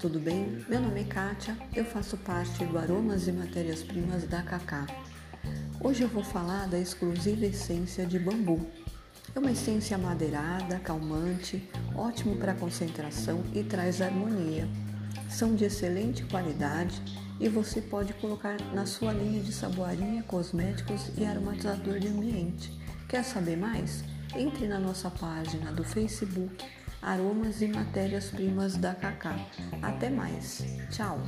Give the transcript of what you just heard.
tudo bem? Meu nome é Kátia, eu faço parte do Aromas e Matérias-Primas da Cacá. Hoje eu vou falar da exclusiva essência de bambu. É uma essência madeirada, calmante, ótimo para concentração e traz harmonia. São de excelente qualidade e você pode colocar na sua linha de saboaria, cosméticos e aromatizador de ambiente. Quer saber mais? Entre na nossa página do Facebook Aromas e Matérias-Primas da Cacá. Até mais. Tchau.